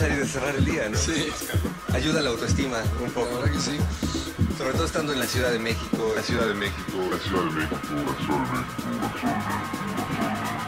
manera de comenzar y de cerrar el día, ¿no? Sí, Ayuda a la autoestima un poco. la verdad que sí. Sobre todo estando en la Ciudad de México. La Ciudad de México. La Ciudad de México, la Ciudad de México. Yo